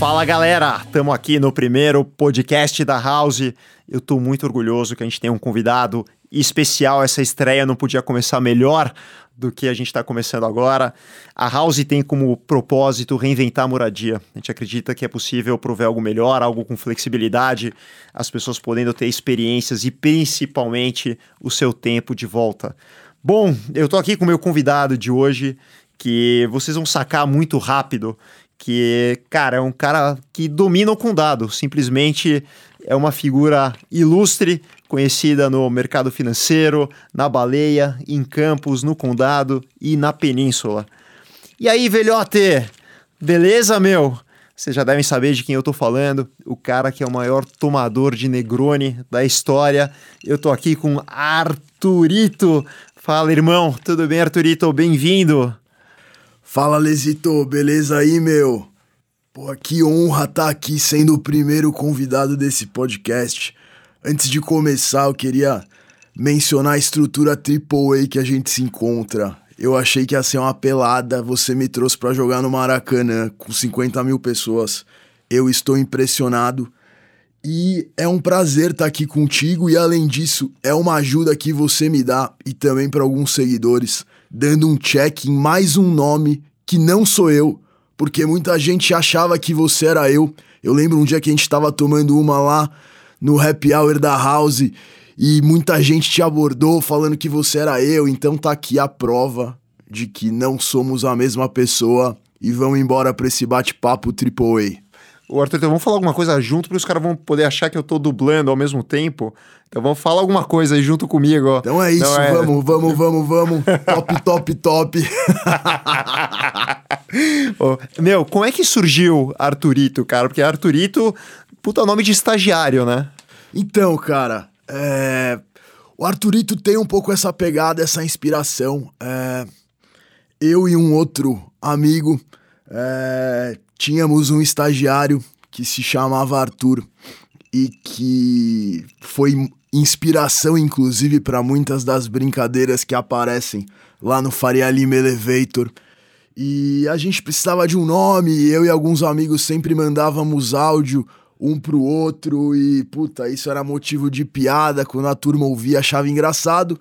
Fala galera, estamos aqui no primeiro podcast da House. Eu estou muito orgulhoso que a gente tenha um convidado especial. Essa estreia não podia começar melhor do que a gente está começando agora. A House tem como propósito reinventar a moradia. A gente acredita que é possível prover algo melhor, algo com flexibilidade, as pessoas podendo ter experiências e principalmente o seu tempo de volta. Bom, eu estou aqui com o meu convidado de hoje, que vocês vão sacar muito rápido que, cara, é um cara que domina o condado, simplesmente é uma figura ilustre, conhecida no mercado financeiro, na baleia, em campos, no condado e na península. E aí, velhote, beleza, meu? Vocês já devem saber de quem eu tô falando, o cara que é o maior tomador de Negroni da história. Eu tô aqui com Arturito. Fala, irmão, tudo bem, Arturito? Bem-vindo. Fala, Lesito, beleza aí, meu? Pô, que honra estar tá aqui sendo o primeiro convidado desse podcast. Antes de começar, eu queria mencionar a estrutura AAA que a gente se encontra. Eu achei que ia ser uma pelada, você me trouxe para jogar no Maracanã com 50 mil pessoas. Eu estou impressionado e é um prazer estar tá aqui contigo. E além disso, é uma ajuda que você me dá e também para alguns seguidores dando um check em mais um nome que não sou eu, porque muita gente achava que você era eu. Eu lembro um dia que a gente estava tomando uma lá no happy hour da House e muita gente te abordou falando que você era eu, então tá aqui a prova de que não somos a mesma pessoa e vamos embora para esse bate-papo AAA. O Arthur, então vamos falar alguma coisa junto, porque os caras vão poder achar que eu tô dublando ao mesmo tempo. Então vamos falar alguma coisa aí junto comigo, ó. Então é isso, Não, é... vamos, vamos, vamos, vamos. top, top, top. oh, meu, como é que surgiu Arturito, cara? Porque Arturito, puta nome de estagiário, né? Então, cara, é... o Arturito tem um pouco essa pegada, essa inspiração. É... Eu e um outro amigo é tínhamos um estagiário que se chamava Arthur e que foi inspiração, inclusive, para muitas das brincadeiras que aparecem lá no Faria Lima Elevator. E a gente precisava de um nome, eu e alguns amigos sempre mandávamos áudio um pro outro, e puta, isso era motivo de piada quando a turma ouvia, achava engraçado.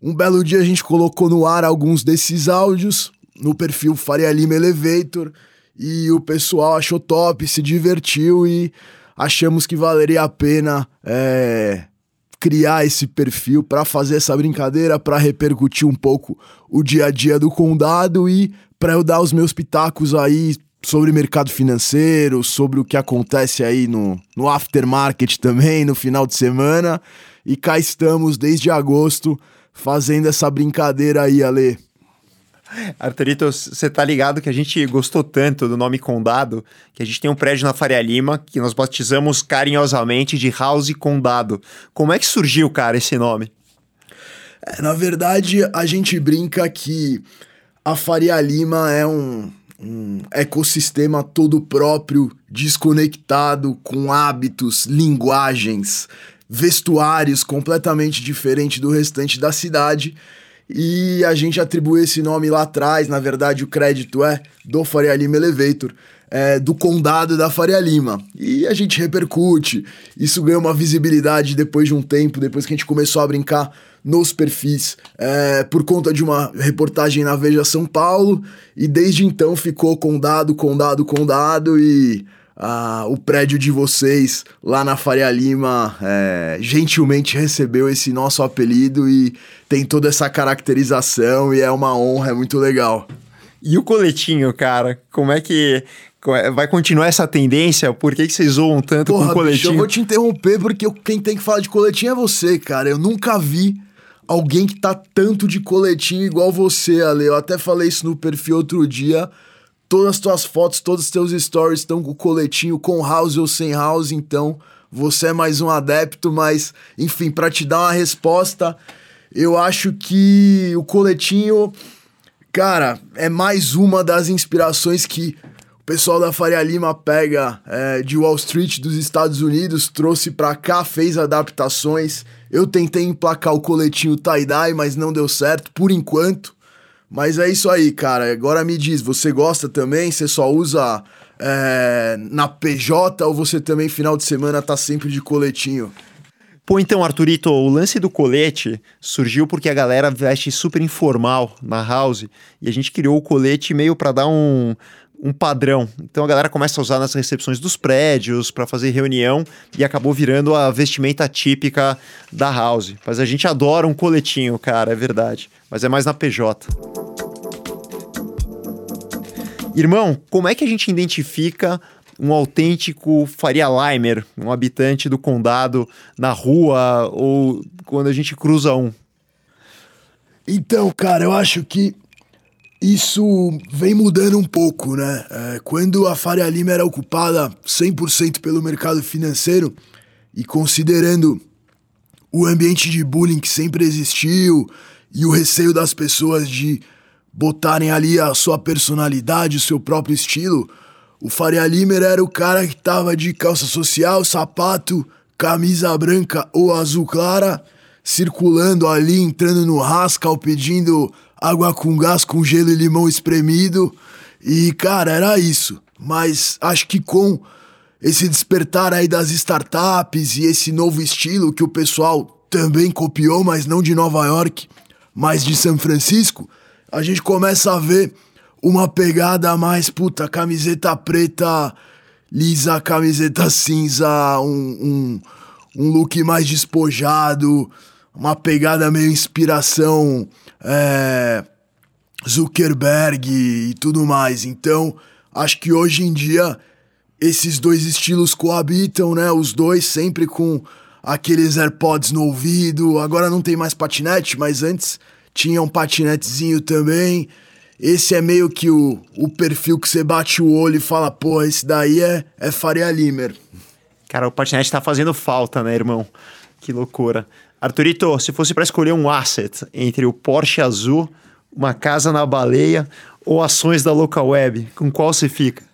Um belo dia a gente colocou no ar alguns desses áudios no perfil Faria Lima Elevator e o pessoal achou top, se divertiu e achamos que valeria a pena é, criar esse perfil para fazer essa brincadeira, para repercutir um pouco o dia a dia do condado e para eu dar os meus pitacos aí sobre mercado financeiro, sobre o que acontece aí no, no aftermarket também, no final de semana. E cá estamos desde agosto fazendo essa brincadeira aí, Ale. Arthurito, você tá ligado que a gente gostou tanto do nome Condado que a gente tem um prédio na Faria Lima que nós batizamos carinhosamente de House Condado. Como é que surgiu, cara, esse nome? É, na verdade, a gente brinca que a Faria Lima é um, um ecossistema todo próprio, desconectado, com hábitos, linguagens, vestuários completamente diferente do restante da cidade e a gente atribuiu esse nome lá atrás, na verdade o crédito é do Faria Lima Elevator, é, do condado da Faria Lima. E a gente repercute, isso ganhou uma visibilidade depois de um tempo, depois que a gente começou a brincar nos perfis, é, por conta de uma reportagem na Veja São Paulo, e desde então ficou condado, condado, condado, e ah, o prédio de vocês lá na Faria Lima é, gentilmente recebeu esse nosso apelido e tem toda essa caracterização e é uma honra, é muito legal. E o coletinho, cara, como é que é, vai continuar essa tendência? Por que, que vocês zoam tanto Porra, com o coletinho? Bicho, eu vou te interromper porque quem tem que falar de coletinho é você, cara. Eu nunca vi alguém que tá tanto de coletinho igual você, Ale. Eu até falei isso no perfil outro dia todas as tuas fotos, todos os teus stories estão com o coletinho com house ou sem house, então você é mais um adepto, mas enfim, para te dar uma resposta, eu acho que o coletinho, cara, é mais uma das inspirações que o pessoal da Faria Lima pega é, de Wall Street dos Estados Unidos, trouxe para cá, fez adaptações. Eu tentei emplacar o coletinho tie-dye, mas não deu certo por enquanto Mas é isso aí, cara. Agora me diz, você gosta também? Você só usa é, na PJ ou você também, final de semana, tá sempre de coletinho? Pô, então, Arthurito, o lance do colete surgiu porque a galera veste super informal na house e a gente criou o colete meio para dar um, um padrão. Então a galera começa a usar nas recepções dos prédios para fazer reunião e acabou virando a vestimenta típica da house. Mas a gente adora um coletinho, cara, é verdade. Mas é mais na PJ. Irmão, como é que a gente identifica um autêntico Faria Limer, um habitante do condado na rua ou quando a gente cruza um? Então, cara, eu acho que isso vem mudando um pouco, né? É, quando a Faria Lima era ocupada 100% pelo mercado financeiro e considerando o ambiente de bullying que sempre existiu e o receio das pessoas de botarem ali a sua personalidade, o seu próprio estilo, o Faria Limer era o cara que tava de calça social, sapato, camisa branca ou azul clara, circulando ali, entrando no rascal, pedindo água com gás, com gelo e limão espremido. E, cara, era isso. Mas acho que com esse despertar aí das startups e esse novo estilo que o pessoal também copiou, mas não de Nova York, mas de São Francisco, a gente começa a ver uma pegada mais, puta, camiseta preta lisa, camiseta cinza, um, um, um look mais despojado, uma pegada meio inspiração é, Zuckerberg e tudo mais. Então, acho que hoje em dia esses dois estilos coabitam, né? Os dois sempre com aqueles AirPods no ouvido. Agora não tem mais patinete, mas antes tinha um patinetezinho também. Esse é meio que o, o perfil que você bate o olho e fala, pô, esse daí é, é Faria Limer. Cara, o patinete tá fazendo falta, né, irmão? Que loucura. Arthurito, se fosse para escolher um asset entre o Porsche azul, uma casa na baleia ou ações da local web, com qual você fica?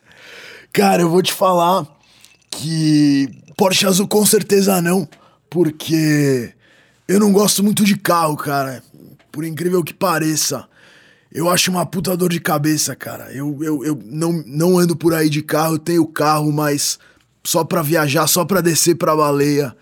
Cara, eu vou te falar que Porsche azul com certeza não, porque eu não gosto muito de carro, cara. Por incrível que pareça. Eu acho uma puta dor de cabeça, cara. Eu, eu, eu não, não ando por aí de carro, eu tenho carro, mas só pra viajar, só pra descer pra baleia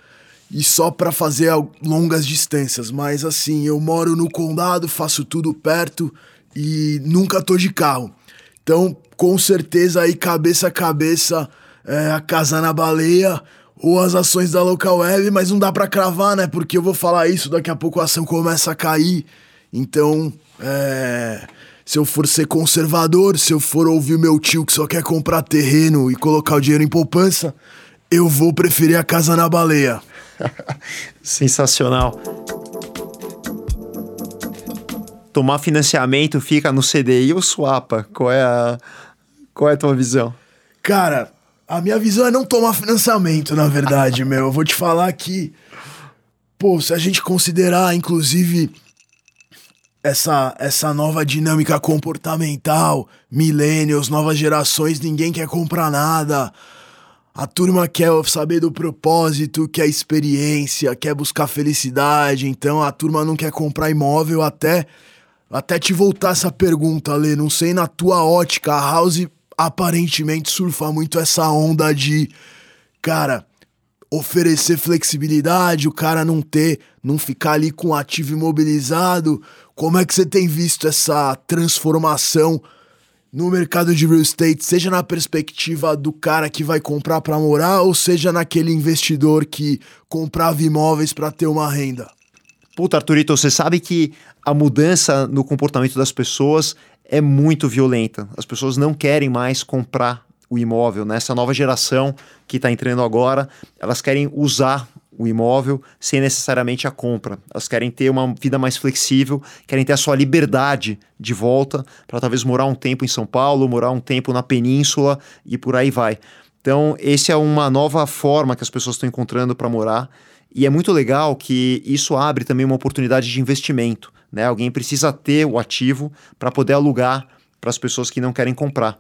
e só pra fazer longas distâncias. Mas assim, eu moro no condado, faço tudo perto e nunca tô de carro. Então, com certeza aí, cabeça a cabeça, é, a casa na baleia ou as ações da local web, mas não dá pra cravar, né? Porque eu vou falar isso, daqui a pouco a ação começa a cair. Então, é, se eu for ser conservador, se eu for ouvir meu tio que só quer comprar terreno e colocar o dinheiro em poupança, eu vou preferir a casa na baleia. Sensacional. Tomar financiamento fica no CDI ou Swapa? Qual é a, qual é a tua visão? Cara, a minha visão é não tomar financiamento, na verdade, meu. Eu vou te falar que, pô, se a gente considerar, inclusive, essa, essa nova dinâmica comportamental, millennials, novas gerações, ninguém quer comprar nada. A turma quer saber do propósito, quer experiência, quer buscar felicidade. Então a turma não quer comprar imóvel até até te voltar essa pergunta, Lê. Não sei na tua ótica, a House aparentemente surfa muito essa onda de cara, oferecer flexibilidade, o cara não ter, não ficar ali com ativo imobilizado. Como é que você tem visto essa transformação no mercado de real estate, seja na perspectiva do cara que vai comprar para morar ou seja naquele investidor que comprava imóveis para ter uma renda? Puta, Arthurito, você sabe que a mudança no comportamento das pessoas é muito violenta. As pessoas não querem mais comprar o imóvel, né? Essa nova geração que está entrando agora, elas querem usar o imóvel sem necessariamente a compra. Elas querem ter uma vida mais flexível, querem ter a sua liberdade de volta para talvez morar um tempo em São Paulo, morar um tempo na península e por aí vai. Então, essa é uma nova forma que as pessoas estão encontrando para morar. E é muito legal que isso abre também uma oportunidade de investimento. Né? Alguém precisa ter o ativo para poder alugar para as pessoas que não querem comprar.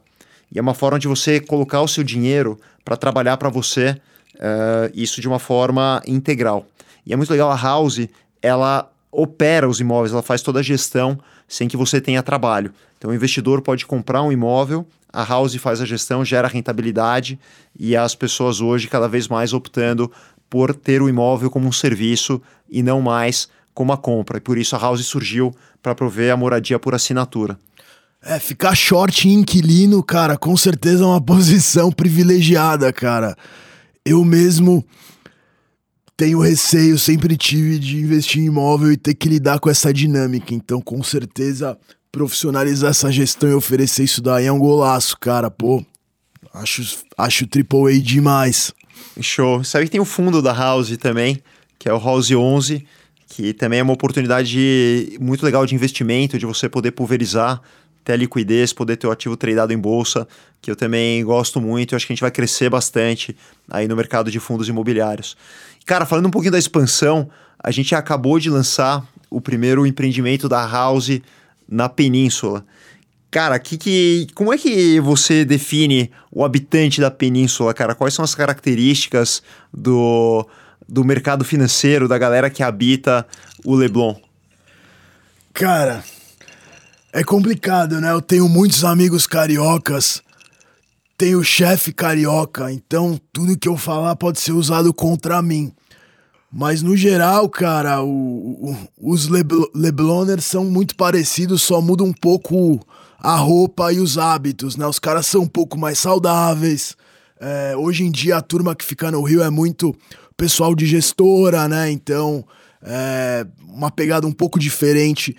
E é uma forma de você colocar o seu dinheiro para trabalhar para você, uh, isso de uma forma integral. E é muito legal, a House, ela opera os imóveis, ela faz toda a gestão sem que você tenha trabalho. Então o investidor pode comprar um imóvel, a House faz a gestão, gera rentabilidade e as pessoas hoje cada vez mais optando por ter o imóvel como um serviço e não mais como a compra. E por isso a House surgiu para prover a moradia por assinatura. É, ficar short em inquilino, cara, com certeza é uma posição privilegiada, cara. Eu mesmo tenho receio, sempre tive de investir em imóvel e ter que lidar com essa dinâmica. Então, com certeza, profissionalizar essa gestão e oferecer isso daí é um golaço, cara. Pô, acho, acho AAA demais. Show. Sabe que tem o fundo da House também, que é o House 11, que também é uma oportunidade muito legal de investimento, de você poder pulverizar, ter liquidez, poder ter o ativo tradeado em bolsa, que eu também gosto muito e acho que a gente vai crescer bastante aí no mercado de fundos imobiliários. Cara, falando um pouquinho da expansão, a gente acabou de lançar o primeiro empreendimento da House na Península. Cara, que, que, como é que você define o habitante da península, cara? Quais são as características do, do mercado financeiro, da galera que habita o Leblon? Cara, é complicado, né? Eu tenho muitos amigos cariocas, tenho chefe carioca, então tudo que eu falar pode ser usado contra mim. Mas no geral, cara, o, o, os Lebl Lebloners são muito parecidos, só muda um pouco a roupa e os hábitos, né? Os caras são um pouco mais saudáveis. É, hoje em dia a turma que fica no Rio é muito pessoal de gestora, né? Então, é uma pegada um pouco diferente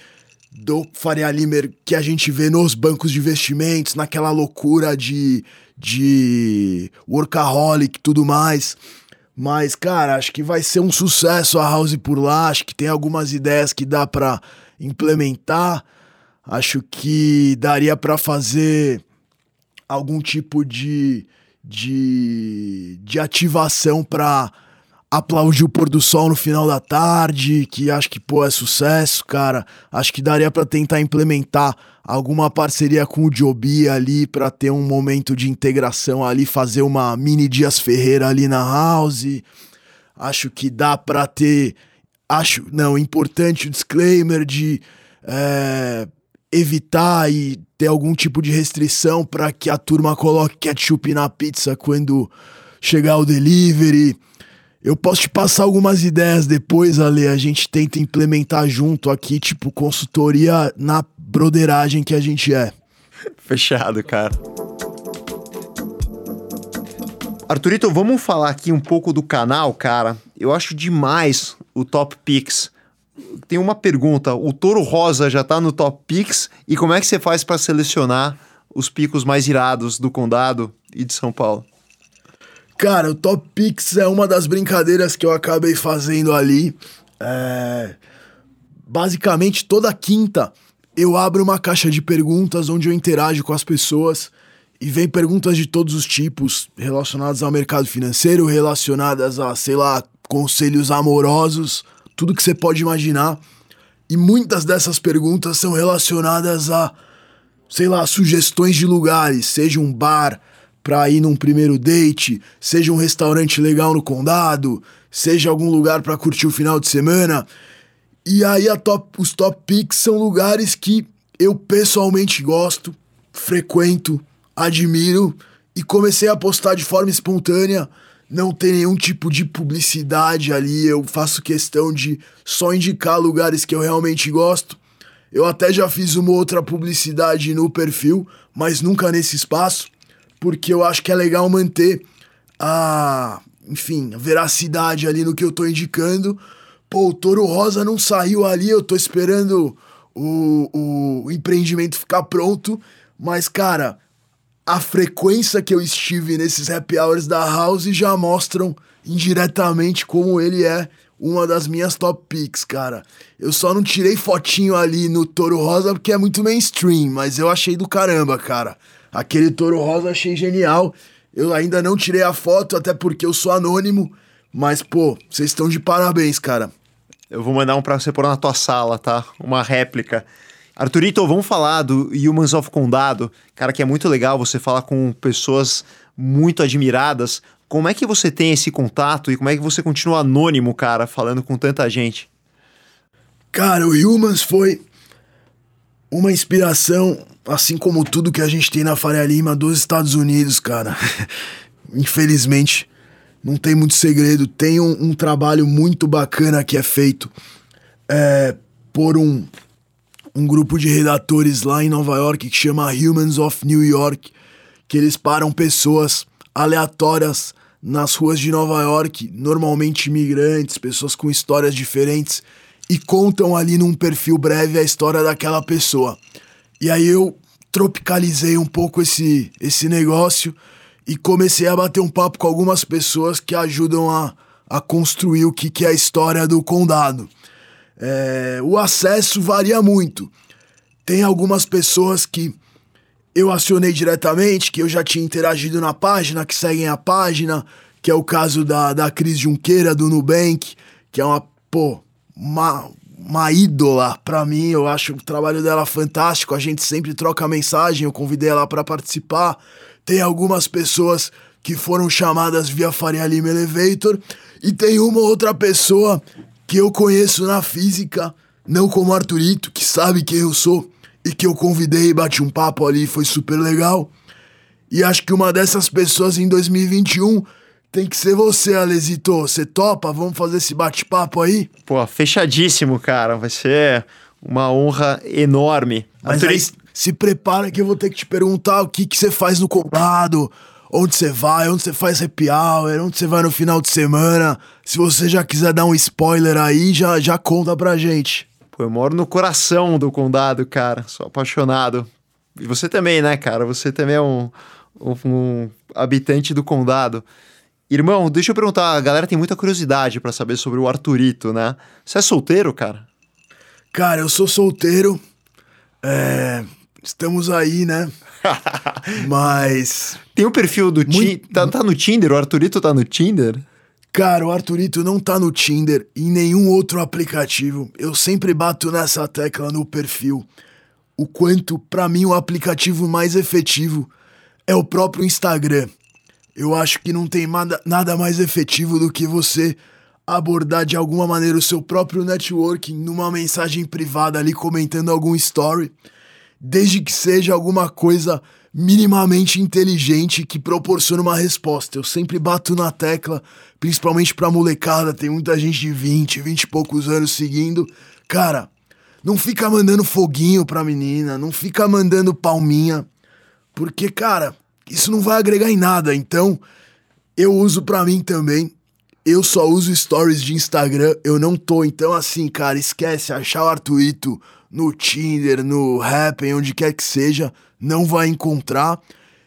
do Faria Limer que a gente vê nos bancos de investimentos, naquela loucura de, de workaholic e tudo mais. Mas, cara, acho que vai ser um sucesso a House por lá. Acho que tem algumas ideias que dá para implementar. Acho que daria para fazer algum tipo de, de, de ativação para aplaudir o pôr do sol no final da tarde, que acho que pô é sucesso, cara. Acho que daria para tentar implementar alguma parceria com o Joby ali para ter um momento de integração ali, fazer uma mini Dias Ferreira ali na house. Acho que dá para ter, acho, não, importante o disclaimer de é, evitar e ter algum tipo de restrição para que a turma coloque ketchup na pizza quando chegar o delivery. Eu posso te passar algumas ideias depois, Ale. A gente tenta implementar junto aqui, tipo, consultoria na broderagem que a gente é. Fechado, cara. Arthurito, vamos falar aqui um pouco do canal, cara. Eu acho demais o Top Picks. Tem uma pergunta: o Toro Rosa já tá no Top Picks? E como é que você faz para selecionar os picos mais irados do condado e de São Paulo? Cara, o Top Pix é uma das brincadeiras que eu acabei fazendo ali. É... Basicamente, toda quinta eu abro uma caixa de perguntas onde eu interajo com as pessoas e vem perguntas de todos os tipos relacionadas ao mercado financeiro, relacionadas a, sei lá, conselhos amorosos, tudo que você pode imaginar. E muitas dessas perguntas são relacionadas a, sei lá, sugestões de lugares, seja um bar, para ir num primeiro date, seja um restaurante legal no condado, seja algum lugar para curtir o final de semana. E aí top, os top picks são lugares que eu pessoalmente gosto, frequento, admiro e comecei a postar de forma espontânea. Não tem nenhum tipo de publicidade ali, eu faço questão de só indicar lugares que eu realmente gosto. Eu até já fiz uma outra publicidade no perfil, mas nunca nesse espaço porque eu acho que é legal manter a, enfim, a veracidade ali no que eu tô indicando. Pô, o Toro Rosa não saiu ali, eu tô esperando o, o empreendimento ficar pronto, mas, cara, a frequência que eu estive nesses happy hours da House já mostram indiretamente como ele é uma das minhas top picks, cara. Eu só não tirei fotinho ali no Toro Rosa porque é muito mainstream, mas eu achei do caramba, cara. Aquele touro rosa achei genial. Eu ainda não tirei a foto, até porque eu sou anônimo. Mas, pô, vocês estão de parabéns, cara. Eu vou mandar um pra você pôr na tua sala, tá? Uma réplica. Arthurito, vamos falar do Humans of Condado. Cara, que é muito legal você falar com pessoas muito admiradas. Como é que você tem esse contato e como é que você continua anônimo, cara, falando com tanta gente? Cara, o Humans foi uma inspiração, assim como tudo que a gente tem na Faria Lima dos Estados Unidos, cara. Infelizmente, não tem muito segredo. Tem um, um, trabalho muito bacana que é feito é, por um, um grupo de redatores lá em Nova York que chama Humans of New York, que eles param pessoas aleatórias nas ruas de Nova York, normalmente imigrantes, pessoas com histórias diferentes, e contam ali num perfil breve a história daquela pessoa. E aí eu tropicalizei um pouco esse, esse negócio e comecei a bater um papo com algumas pessoas que ajudam a, a construir o que, que é a história do condado. É, o acesso varia muito. Tem algumas pessoas que eu acionei diretamente, que eu já tinha interagido na página, que seguem a página, que é o caso da, da Cris Junqueira, do Nubank, que é uma, pô, uma, uma ídola para mim. Eu acho o trabalho dela fantástico. A gente sempre troca mensagem. Eu convidei ela para participar. Tem algumas pessoas que foram chamadas via Faria Lima Elevator. E tem uma outra pessoa que eu conheço na física, não como Arthurito, que sabe quem eu sou e que eu convidei e bati um papo ali, foi super legal. E acho que uma dessas pessoas em 2021 tem que ser você, Alesito. Você topa? Vamos fazer esse bate-papo aí? Pô, fechadíssimo, cara. Vai ser uma honra enorme. Mas aí, se prepara que eu vou ter que te perguntar o que, que você faz no condado, onde você vai, onde você faz happy hour, onde você vai no final de semana. Se você já quiser dar um spoiler aí, já, já conta pra gente. Pô, eu moro no coração do condado, cara. Sou apaixonado. E você também, né, cara? Você também é um, um, um habitante do condado. Irmão, deixa eu perguntar, a galera tem muita curiosidade para saber sobre o Arthurito, né? Você é solteiro, cara? Cara, eu sou solteiro. É... Estamos aí, né? Mas. Tem o um perfil do Tinder. Tá, tá, no Tinder? O Arthurito tá no Tinder? Cara, o Arthurito não tá no Tinder e nenhum outro aplicativo. Eu sempre bato nessa tecla no perfil. O quanto, para mim, o aplicativo mais efetivo é o próprio Instagram. Eu acho que não tem nada mais efetivo do que você abordar de alguma maneira o seu próprio networking numa mensagem privada ali comentando algum story, desde que seja alguma coisa minimamente inteligente que proporcione uma resposta. Eu sempre bato na tecla, principalmente pra molecada, tem muita gente de 20, 20 e poucos anos seguindo. Cara, não fica mandando foguinho pra menina, não fica mandando palminha, porque, cara, isso não vai agregar em nada. Então, eu uso para mim também. Eu só uso stories de Instagram, eu não tô. Então, assim, cara, esquece achar o Arthurito no Tinder, no Happn, onde quer que seja, não vai encontrar.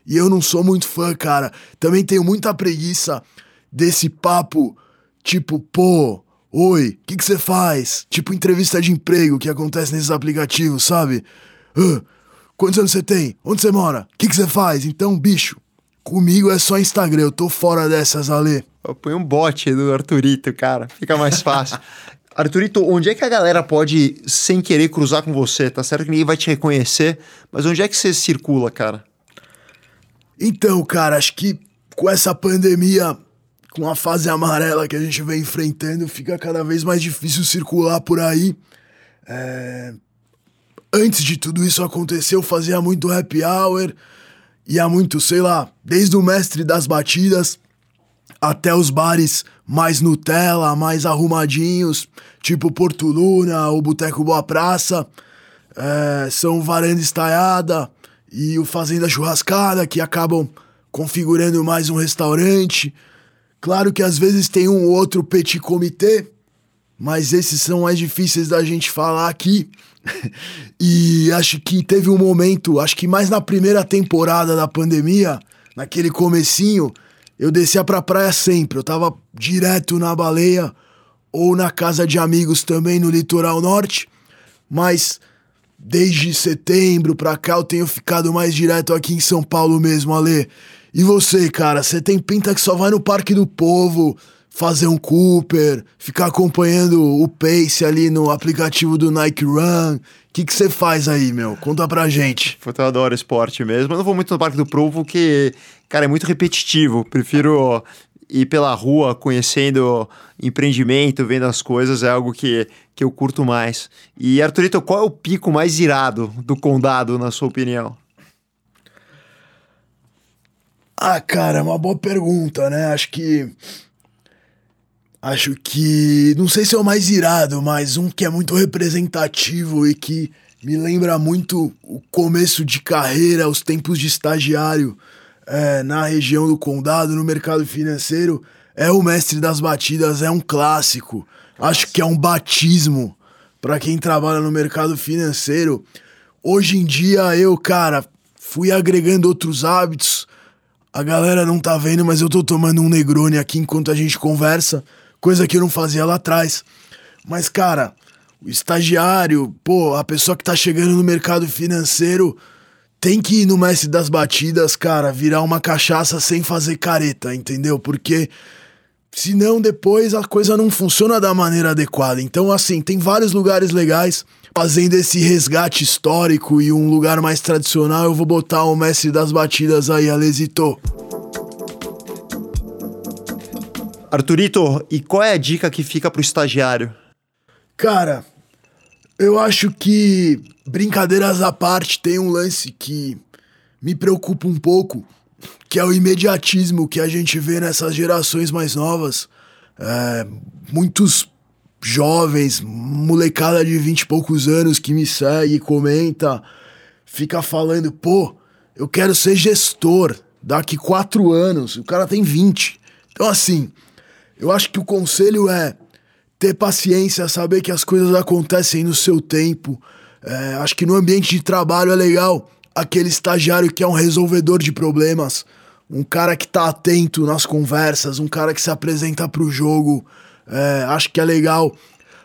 E eu não sou muito fã, cara. Também tenho muita preguiça desse papo, tipo, pô, oi, o que você faz? Tipo entrevista de emprego que acontece nesses aplicativos, sabe? Uh, Quantos anos você tem? Onde você mora? O que você faz? Então, bicho, comigo é só Instagram. Eu tô fora dessas, Ale. Põe um bot do Arthurito, cara. Fica mais fácil. Arthurito, onde é que a galera pode, sem querer, cruzar com você? Tá certo que ninguém vai te reconhecer, mas onde é que você circula, cara? Então, cara, acho que com essa pandemia, com a fase amarela que a gente vem enfrentando, fica cada vez mais difícil circular por aí. É antes de tudo isso acontecer, eu fazia muito happy hour, ia muito, sei lá, desde o mestre das batidas até os bares mais Nutella, mais arrumadinhos, tipo Porto Luna, o Boteco Boa Praça, é, são Varanda Estaiada e o Fazenda Churrascada, que acabam configurando mais um restaurante. Claro que às vezes tem um outro petit comité, mas esses são mais difíceis da gente falar aqui. e acho que teve um momento, acho que mais na primeira temporada da pandemia, naquele comecinho, eu descia pra praia sempre. Eu tava direto na baleia ou na casa de amigos também no litoral norte, mas desde setembro pra cá eu tenho ficado mais direto aqui em São Paulo mesmo, Ale. E você, cara, você tem pinta que só vai no Parque do Povo, fazer um Cooper, ficar acompanhando o pace ali no aplicativo do Nike Run. O que você faz aí, meu? Conta pra gente. Eu adoro esporte mesmo. Eu não vou muito no Parque do Provo, porque, cara, é muito repetitivo. Prefiro ir pela rua conhecendo empreendimento, vendo as coisas, é algo que, que eu curto mais. E Arthurito, qual é o pico mais irado do condado, na sua opinião? Ah, cara, é uma boa pergunta, né? Acho que. Acho que. Não sei se é o mais irado, mas um que é muito representativo e que me lembra muito o começo de carreira, os tempos de estagiário é, na região do condado, no mercado financeiro. É o mestre das batidas, é um clássico. Acho que é um batismo para quem trabalha no mercado financeiro. Hoje em dia eu, cara, fui agregando outros hábitos a galera não tá vendo, mas eu tô tomando um Negroni aqui enquanto a gente conversa, coisa que eu não fazia lá atrás. Mas, cara, o estagiário, pô, a pessoa que tá chegando no mercado financeiro tem que ir no mestre das batidas, cara, virar uma cachaça sem fazer careta, entendeu? Porque senão depois a coisa não funciona da maneira adequada. Então, assim, tem vários lugares legais fazendo esse resgate histórico e um lugar mais tradicional, eu vou botar o mestre das batidas aí, Alesito. Arthurito, e qual é a dica que fica pro estagiário? Cara, eu acho que, brincadeiras à parte, tem um lance que me preocupa um pouco, que é o imediatismo que a gente vê nessas gerações mais novas. É, muitos jovens, molecada de vinte e poucos anos que me segue, comenta, fica falando, pô, eu quero ser gestor daqui quatro anos. O cara tem 20. Então, assim, eu acho que o conselho é ter paciência, saber que as coisas acontecem no seu tempo. É, acho que no ambiente de trabalho é legal aquele estagiário que é um resolvedor de problemas, um cara que tá atento nas conversas, um cara que se apresenta pro jogo. É, acho que é legal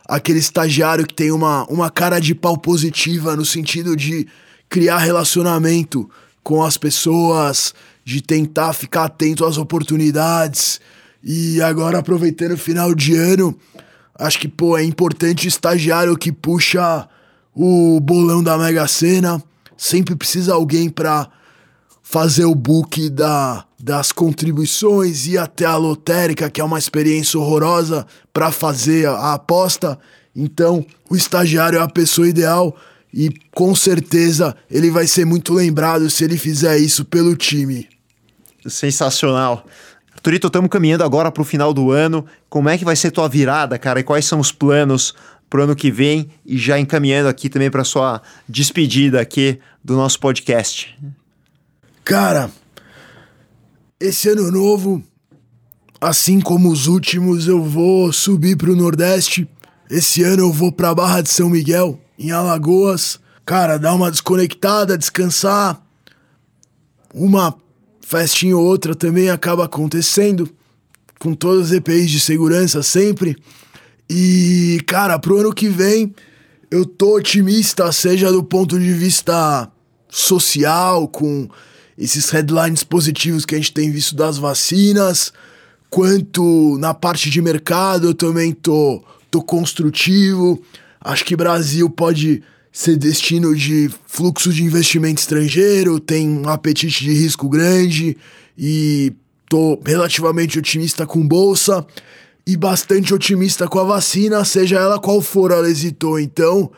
aquele estagiário que tem uma, uma cara de pau positiva no sentido de criar relacionamento com as pessoas, de tentar ficar atento às oportunidades. E agora, aproveitando o final de ano, acho que pô, é importante o estagiário que puxa o bolão da Mega Sena. Sempre precisa alguém para fazer o book da, das contribuições, ir até a lotérica, que é uma experiência horrorosa, para fazer a, a aposta. Então, o estagiário é a pessoa ideal e com certeza ele vai ser muito lembrado se ele fizer isso pelo time. Sensacional. Turito, estamos caminhando agora para o final do ano. Como é que vai ser tua virada, cara? E quais são os planos para o ano que vem? E já encaminhando aqui também para sua despedida aqui do nosso podcast. Cara, esse ano novo, assim como os últimos, eu vou subir pro Nordeste. Esse ano eu vou pra Barra de São Miguel, em Alagoas. Cara, dar uma desconectada, descansar. Uma festinha ou outra também acaba acontecendo, com todas as EPIs de segurança sempre. E, cara, pro ano que vem, eu tô otimista, seja do ponto de vista social, com esses headlines positivos que a gente tem visto das vacinas, quanto na parte de mercado eu também tô, tô construtivo. Acho que Brasil pode ser destino de fluxo de investimento estrangeiro, tem um apetite de risco grande e tô relativamente otimista com bolsa e bastante otimista com a vacina, seja ela qual for, ela hesitou. Então,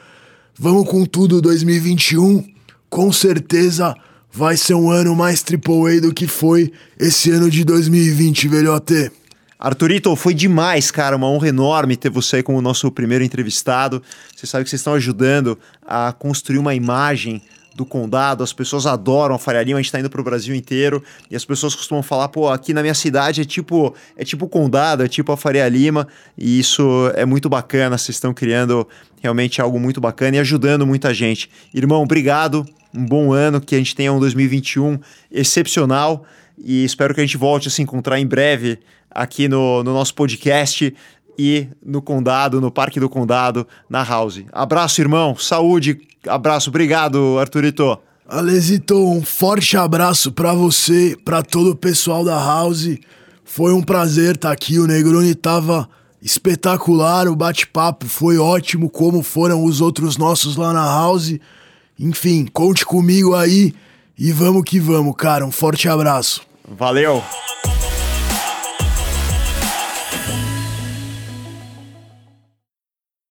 vamos com tudo 2021. Com certeza vai ser um ano mais AAA do que foi esse ano de 2020, velhote. Arthurito, foi demais, cara. Uma honra enorme ter você como nosso primeiro entrevistado. Você sabe que vocês estão ajudando a construir uma imagem do condado, as pessoas adoram a Faria Lima, a gente tá indo pro Brasil inteiro, e as pessoas costumam falar, pô, aqui na minha cidade é tipo, é tipo o condado, é tipo a Faria Lima, e isso é muito bacana, vocês estão criando realmente algo muito bacana e ajudando muita gente. Irmão, obrigado, um bom ano, que a gente tenha um 2021 excepcional, e espero que a gente volte a se encontrar em breve aqui no, no nosso podcast e no Condado, no Parque do Condado, na House. Abraço, irmão. Saúde. Abraço. Obrigado, Arthurito. Alesito, um forte abraço para você, para todo o pessoal da House. Foi um prazer estar tá aqui. O Negroni tava espetacular, o bate-papo foi ótimo, como foram os outros nossos lá na House. Enfim, conte comigo aí e vamos que vamos, cara. Um forte abraço. Valeu!